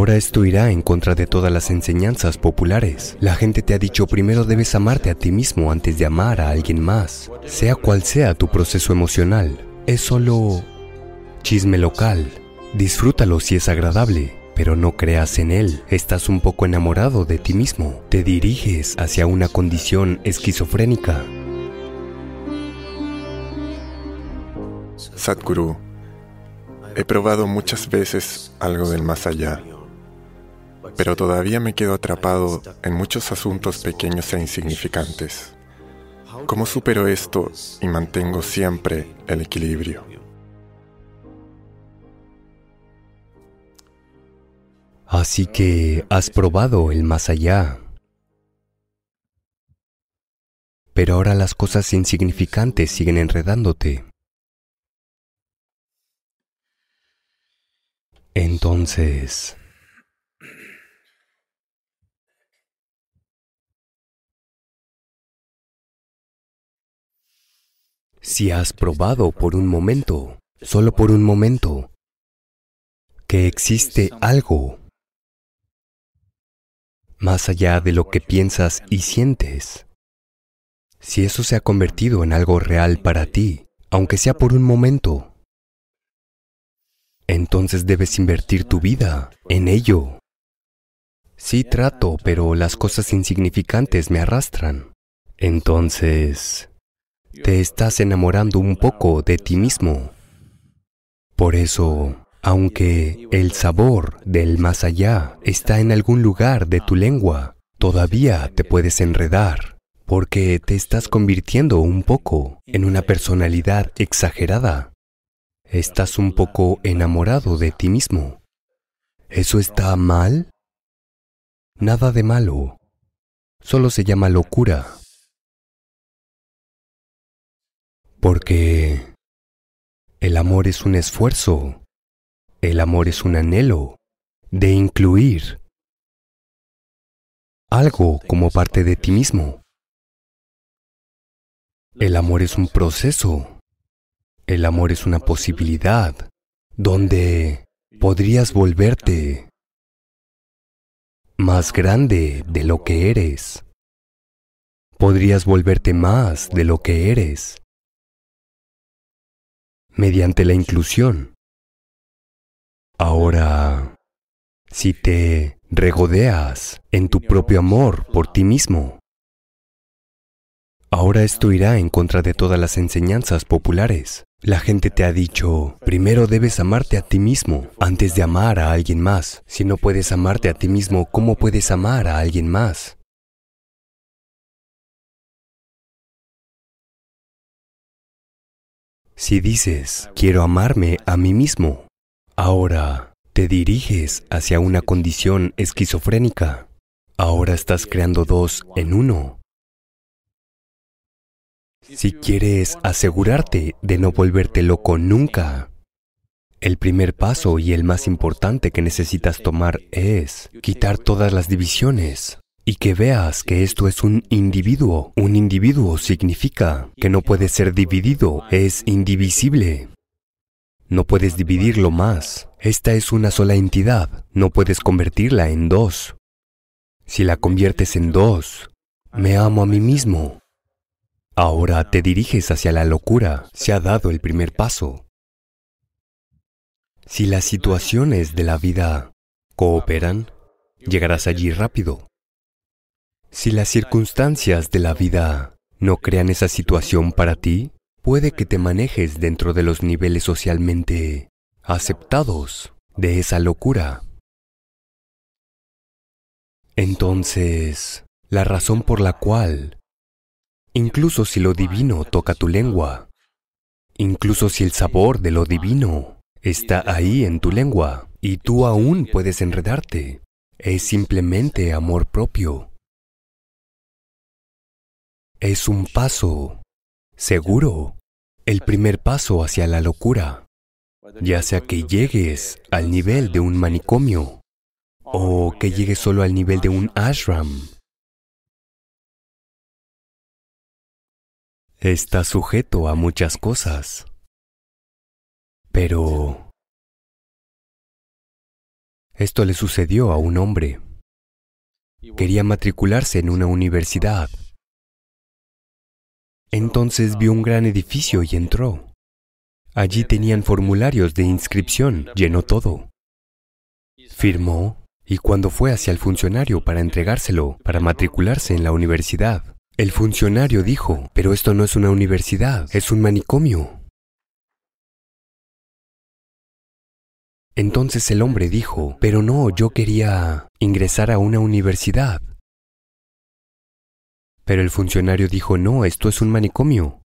Ahora esto irá en contra de todas las enseñanzas populares. La gente te ha dicho primero debes amarte a ti mismo antes de amar a alguien más. Sea cual sea tu proceso emocional, es solo chisme local. Disfrútalo si es agradable, pero no creas en él. Estás un poco enamorado de ti mismo. Te diriges hacia una condición esquizofrénica. Sadhguru, he probado muchas veces algo del más allá pero todavía me quedo atrapado en muchos asuntos pequeños e insignificantes. ¿Cómo supero esto y mantengo siempre el equilibrio? Así que has probado el más allá. Pero ahora las cosas insignificantes siguen enredándote. Entonces, Si has probado por un momento, solo por un momento, que existe algo más allá de lo que piensas y sientes, si eso se ha convertido en algo real para ti, aunque sea por un momento, entonces debes invertir tu vida en ello. Sí trato, pero las cosas insignificantes me arrastran. Entonces, te estás enamorando un poco de ti mismo. Por eso, aunque el sabor del más allá está en algún lugar de tu lengua, todavía te puedes enredar, porque te estás convirtiendo un poco en una personalidad exagerada. Estás un poco enamorado de ti mismo. ¿Eso está mal? Nada de malo. Solo se llama locura. Porque el amor es un esfuerzo, el amor es un anhelo de incluir algo como parte de ti mismo. El amor es un proceso, el amor es una posibilidad donde podrías volverte más grande de lo que eres. Podrías volverte más de lo que eres mediante la inclusión. Ahora, si te regodeas en tu propio amor por ti mismo, ahora esto irá en contra de todas las enseñanzas populares. La gente te ha dicho, primero debes amarte a ti mismo antes de amar a alguien más. Si no puedes amarte a ti mismo, ¿cómo puedes amar a alguien más? Si dices, quiero amarme a mí mismo, ahora te diriges hacia una condición esquizofrénica. Ahora estás creando dos en uno. Si quieres asegurarte de no volverte loco nunca, el primer paso y el más importante que necesitas tomar es quitar todas las divisiones y que veas que esto es un individuo. Un individuo significa que no puede ser dividido, es indivisible. No puedes dividirlo más. Esta es una sola entidad, no puedes convertirla en dos. Si la conviertes en dos, me amo a mí mismo. Ahora te diriges hacia la locura, se ha dado el primer paso. Si las situaciones de la vida cooperan, llegarás allí rápido. Si las circunstancias de la vida no crean esa situación para ti, puede que te manejes dentro de los niveles socialmente aceptados de esa locura. Entonces, la razón por la cual, incluso si lo divino toca tu lengua, incluso si el sabor de lo divino está ahí en tu lengua y tú aún puedes enredarte, es simplemente amor propio es un paso seguro, el primer paso hacia la locura, ya sea que llegues al nivel de un manicomio o que llegues solo al nivel de un ashram. Está sujeto a muchas cosas, pero Esto le sucedió a un hombre. Quería matricularse en una universidad. Entonces vio un gran edificio y entró. Allí tenían formularios de inscripción, llenó todo. Firmó y cuando fue hacia el funcionario para entregárselo, para matricularse en la universidad, el funcionario dijo, pero esto no es una universidad, es un manicomio. Entonces el hombre dijo, pero no, yo quería ingresar a una universidad. Pero el funcionario dijo, no, esto es un manicomio.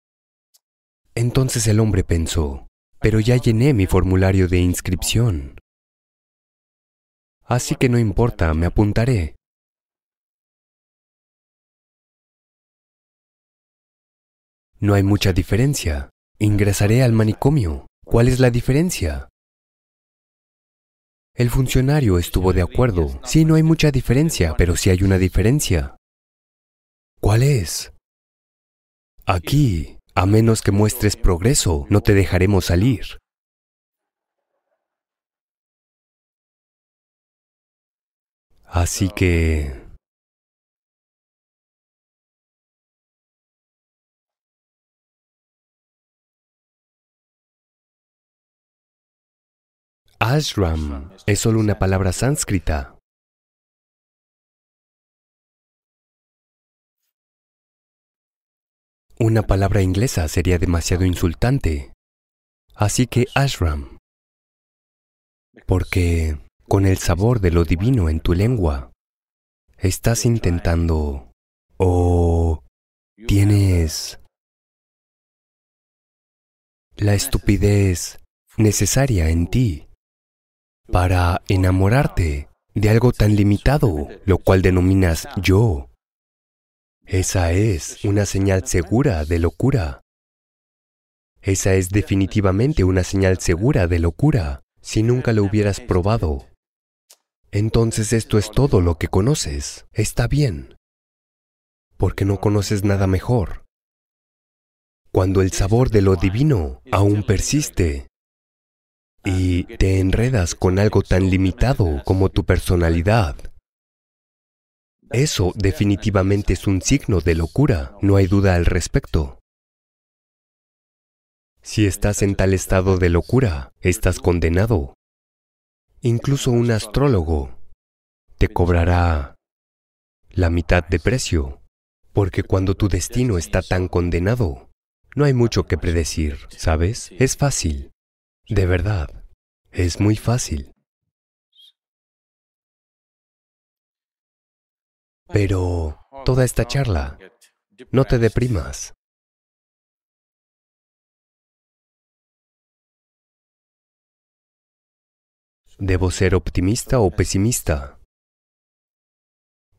Entonces el hombre pensó, pero ya llené mi formulario de inscripción. Así que no importa, me apuntaré. No hay mucha diferencia. Ingresaré al manicomio. ¿Cuál es la diferencia? El funcionario estuvo de acuerdo. Sí, no hay mucha diferencia, pero sí hay una diferencia. ¿Cuál es? Aquí, a menos que muestres progreso, no te dejaremos salir. Así que... Ashram es solo una palabra sánscrita. Una palabra inglesa sería demasiado insultante. Así que ashram. Porque con el sabor de lo divino en tu lengua, estás intentando o tienes la estupidez necesaria en ti para enamorarte de algo tan limitado, lo cual denominas yo. Esa es una señal segura de locura. Esa es definitivamente una señal segura de locura si nunca lo hubieras probado. Entonces esto es todo lo que conoces. Está bien. Porque no conoces nada mejor. Cuando el sabor de lo divino aún persiste, y te enredas con algo tan limitado como tu personalidad. Eso definitivamente es un signo de locura, no hay duda al respecto. Si estás en tal estado de locura, estás condenado. Incluso un astrólogo te cobrará la mitad de precio, porque cuando tu destino está tan condenado, no hay mucho que predecir, ¿sabes? Es fácil. De verdad, es muy fácil. Pero toda esta charla, no te deprimas. ¿Debo ser optimista o pesimista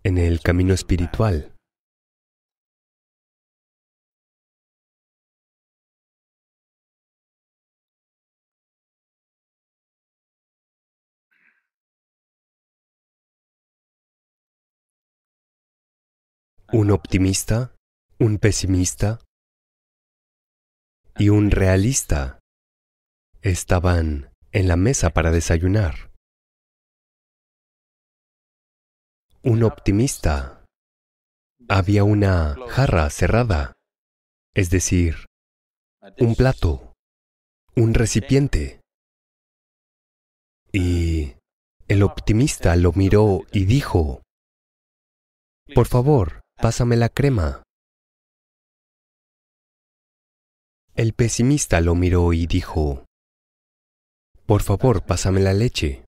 en el camino espiritual? Un optimista, un pesimista y un realista estaban en la mesa para desayunar. Un optimista había una jarra cerrada, es decir, un plato, un recipiente. Y el optimista lo miró y dijo, por favor, Pásame la crema. El pesimista lo miró y dijo, Por favor, pásame la leche.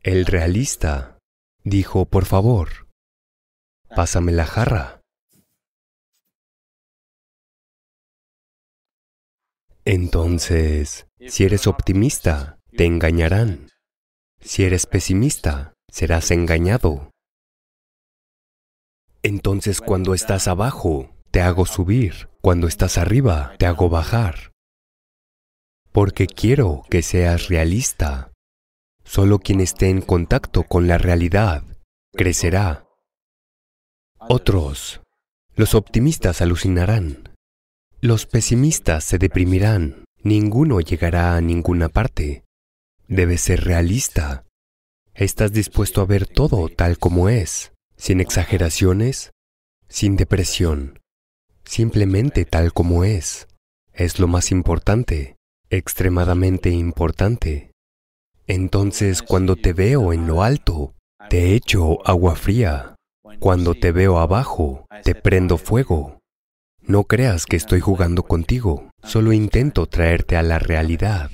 El realista dijo, Por favor, pásame la jarra. Entonces, si eres optimista, te engañarán. Si eres pesimista, serás engañado. Entonces cuando estás abajo, te hago subir. Cuando estás arriba, te hago bajar. Porque quiero que seas realista. Solo quien esté en contacto con la realidad crecerá. Otros, los optimistas alucinarán. Los pesimistas se deprimirán. Ninguno llegará a ninguna parte. Debes ser realista. Estás dispuesto a ver todo tal como es, sin exageraciones, sin depresión, simplemente tal como es. Es lo más importante, extremadamente importante. Entonces, cuando te veo en lo alto, te echo agua fría. Cuando te veo abajo, te prendo fuego. No creas que estoy jugando contigo, solo intento traerte a la realidad.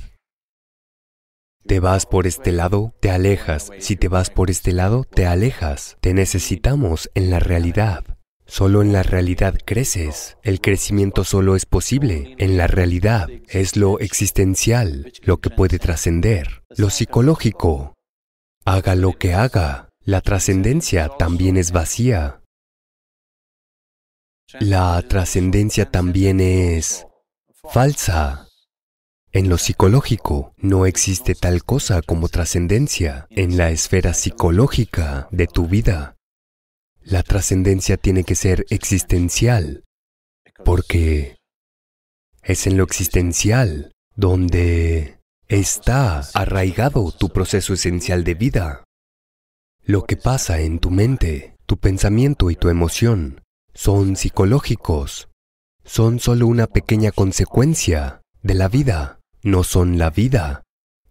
Te vas por este lado, te alejas. Si te vas por este lado, te alejas. Te necesitamos en la realidad. Solo en la realidad creces. El crecimiento solo es posible. En la realidad es lo existencial, lo que puede trascender. Lo psicológico. Haga lo que haga. La trascendencia también es vacía. La trascendencia también es falsa. En lo psicológico no existe tal cosa como trascendencia. En la esfera psicológica de tu vida, la trascendencia tiene que ser existencial, porque es en lo existencial donde está arraigado tu proceso esencial de vida. Lo que pasa en tu mente, tu pensamiento y tu emoción son psicológicos. Son solo una pequeña consecuencia de la vida, no son la vida.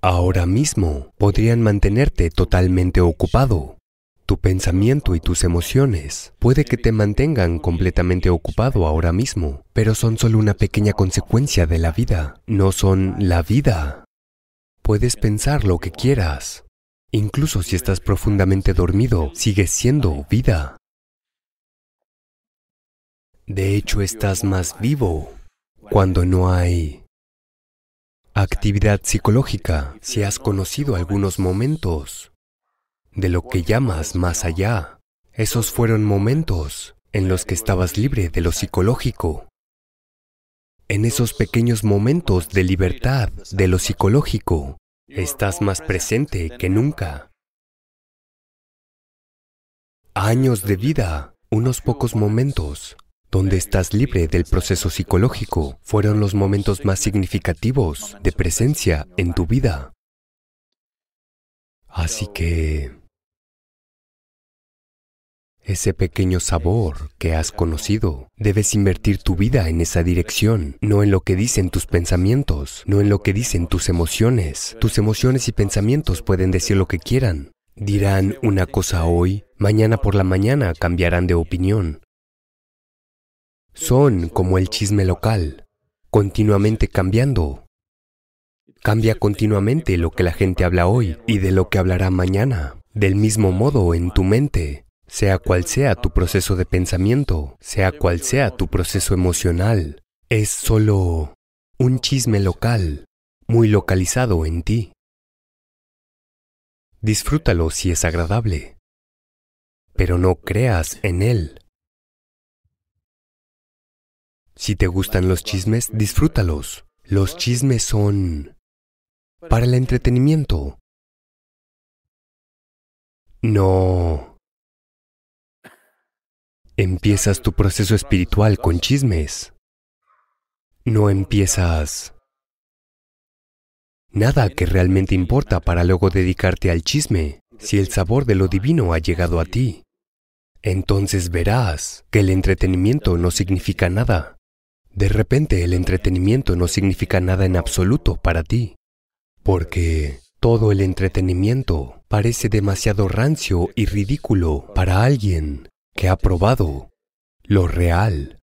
Ahora mismo podrían mantenerte totalmente ocupado. Tu pensamiento y tus emociones puede que te mantengan completamente ocupado ahora mismo, pero son solo una pequeña consecuencia de la vida, no son la vida. Puedes pensar lo que quieras. Incluso si estás profundamente dormido, sigues siendo vida. De hecho, estás más vivo cuando no hay actividad psicológica. Si has conocido algunos momentos de lo que llamas más allá, esos fueron momentos en los que estabas libre de lo psicológico. En esos pequeños momentos de libertad de lo psicológico, estás más presente que nunca. Años de vida, unos pocos momentos donde estás libre del proceso psicológico, fueron los momentos más significativos de presencia en tu vida. Así que ese pequeño sabor que has conocido, debes invertir tu vida en esa dirección, no en lo que dicen tus pensamientos, no en lo que dicen tus emociones. Tus emociones y pensamientos pueden decir lo que quieran. Dirán una cosa hoy, mañana por la mañana cambiarán de opinión. Son como el chisme local, continuamente cambiando. Cambia continuamente lo que la gente habla hoy y de lo que hablará mañana. Del mismo modo en tu mente, sea cual sea tu proceso de pensamiento, sea cual sea tu proceso emocional, es solo un chisme local, muy localizado en ti. Disfrútalo si es agradable, pero no creas en él. Si te gustan los chismes, disfrútalos. Los chismes son para el entretenimiento. No. Empiezas tu proceso espiritual con chismes. No empiezas nada que realmente importa para luego dedicarte al chisme si el sabor de lo divino ha llegado a ti. Entonces verás que el entretenimiento no significa nada. De repente el entretenimiento no significa nada en absoluto para ti, porque todo el entretenimiento parece demasiado rancio y ridículo para alguien que ha probado lo real.